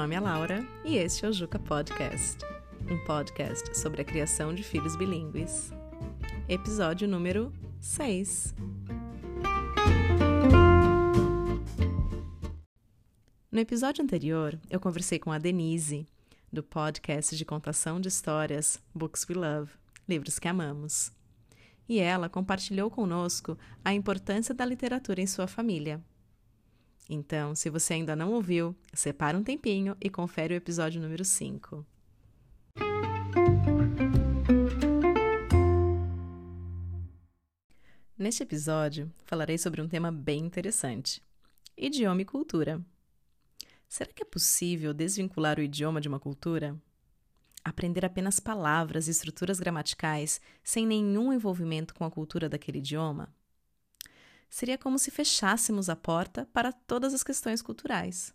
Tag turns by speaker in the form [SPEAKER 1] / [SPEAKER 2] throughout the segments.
[SPEAKER 1] nome é Laura e este é o Juca Podcast, um podcast sobre a criação de filhos bilíngues. Episódio número 6. No episódio anterior, eu conversei com a Denise, do podcast de contação de histórias Books We Love Livros que Amamos. E ela compartilhou conosco a importância da literatura em sua família. Então, se você ainda não ouviu, separa um tempinho e confere o episódio número 5. Neste episódio, falarei sobre um tema bem interessante: idioma e cultura. Será que é possível desvincular o idioma de uma cultura? Aprender apenas palavras e estruturas gramaticais sem nenhum envolvimento com a cultura daquele idioma? Seria como se fechássemos a porta para todas as questões culturais.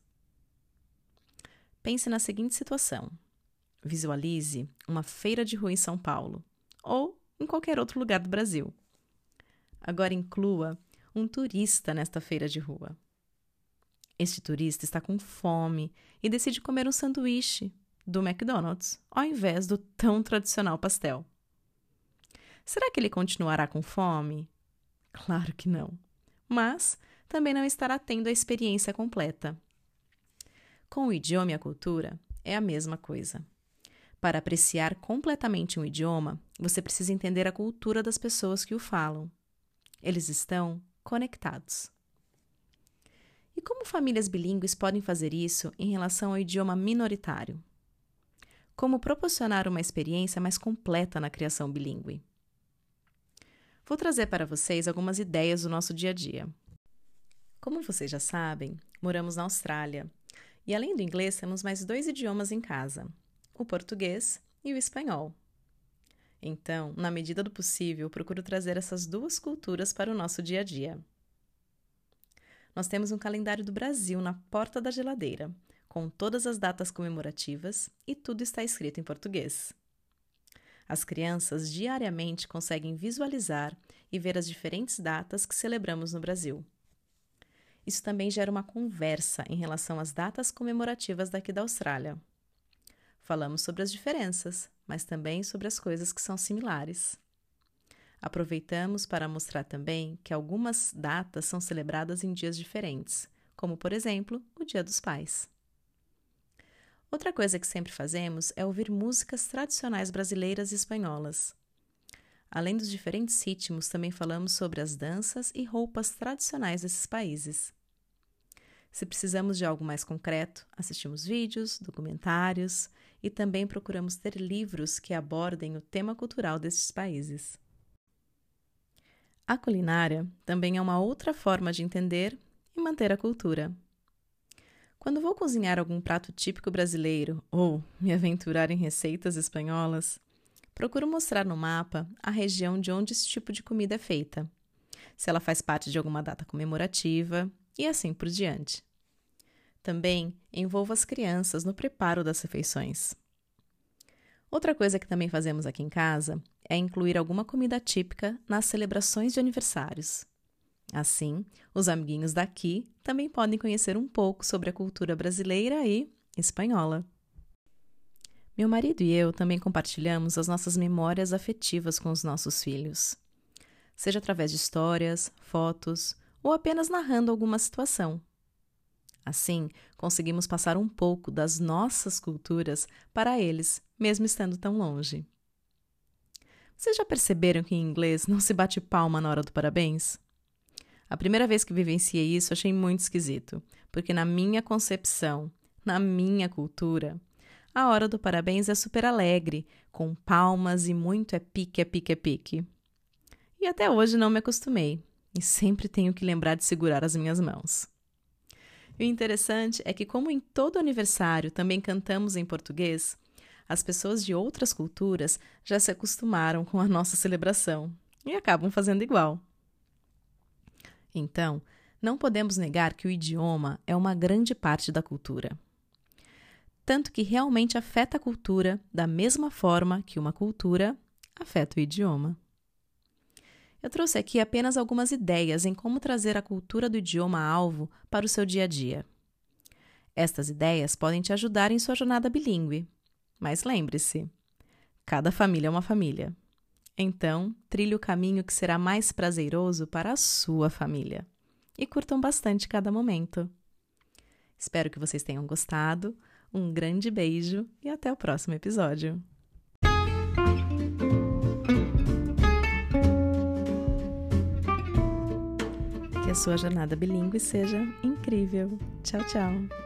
[SPEAKER 1] Pense na seguinte situação: visualize uma feira de rua em São Paulo ou em qualquer outro lugar do Brasil. Agora inclua um turista nesta feira de rua. Este turista está com fome e decide comer um sanduíche do McDonald's ao invés do tão tradicional pastel. Será que ele continuará com fome? Claro que não. Mas também não estará tendo a experiência completa. Com o idioma e a cultura, é a mesma coisa. Para apreciar completamente um idioma, você precisa entender a cultura das pessoas que o falam. Eles estão conectados. E como famílias bilíngues podem fazer isso em relação ao idioma minoritário? Como proporcionar uma experiência mais completa na criação bilíngue? Vou trazer para vocês algumas ideias do nosso dia a dia. Como vocês já sabem, moramos na Austrália e, além do inglês, temos mais dois idiomas em casa: o português e o espanhol. Então, na medida do possível, procuro trazer essas duas culturas para o nosso dia a dia. Nós temos um calendário do Brasil na porta da geladeira, com todas as datas comemorativas e tudo está escrito em português. As crianças diariamente conseguem visualizar e ver as diferentes datas que celebramos no Brasil. Isso também gera uma conversa em relação às datas comemorativas daqui da Austrália. Falamos sobre as diferenças, mas também sobre as coisas que são similares. Aproveitamos para mostrar também que algumas datas são celebradas em dias diferentes, como, por exemplo, o Dia dos Pais. Outra coisa que sempre fazemos é ouvir músicas tradicionais brasileiras e espanholas. Além dos diferentes ritmos, também falamos sobre as danças e roupas tradicionais desses países. Se precisamos de algo mais concreto, assistimos vídeos, documentários e também procuramos ter livros que abordem o tema cultural desses países. A culinária também é uma outra forma de entender e manter a cultura. Quando vou cozinhar algum prato típico brasileiro ou me aventurar em receitas espanholas, procuro mostrar no mapa a região de onde esse tipo de comida é feita, se ela faz parte de alguma data comemorativa e assim por diante. Também envolvo as crianças no preparo das refeições. Outra coisa que também fazemos aqui em casa é incluir alguma comida típica nas celebrações de aniversários. Assim, os amiguinhos daqui também podem conhecer um pouco sobre a cultura brasileira e espanhola. Meu marido e eu também compartilhamos as nossas memórias afetivas com os nossos filhos, seja através de histórias, fotos ou apenas narrando alguma situação. Assim, conseguimos passar um pouco das nossas culturas para eles, mesmo estando tão longe. Vocês já perceberam que em inglês não se bate palma na hora do parabéns? A primeira vez que vivenciei isso, achei muito esquisito, porque na minha concepção, na minha cultura, a hora do parabéns é super alegre, com palmas e muito é pique, é pique, é pique. E até hoje não me acostumei, e sempre tenho que lembrar de segurar as minhas mãos. E o interessante é que, como em todo aniversário também cantamos em português, as pessoas de outras culturas já se acostumaram com a nossa celebração e acabam fazendo igual. Então, não podemos negar que o idioma é uma grande parte da cultura. Tanto que realmente afeta a cultura da mesma forma que uma cultura afeta o idioma. Eu trouxe aqui apenas algumas ideias em como trazer a cultura do idioma alvo para o seu dia a dia. Estas ideias podem te ajudar em sua jornada bilíngue. Mas lembre-se: cada família é uma família. Então, trilhe o caminho que será mais prazeroso para a sua família. E curtam bastante cada momento. Espero que vocês tenham gostado. Um grande beijo e até o próximo episódio. Que a sua jornada bilíngue seja incrível. Tchau, tchau.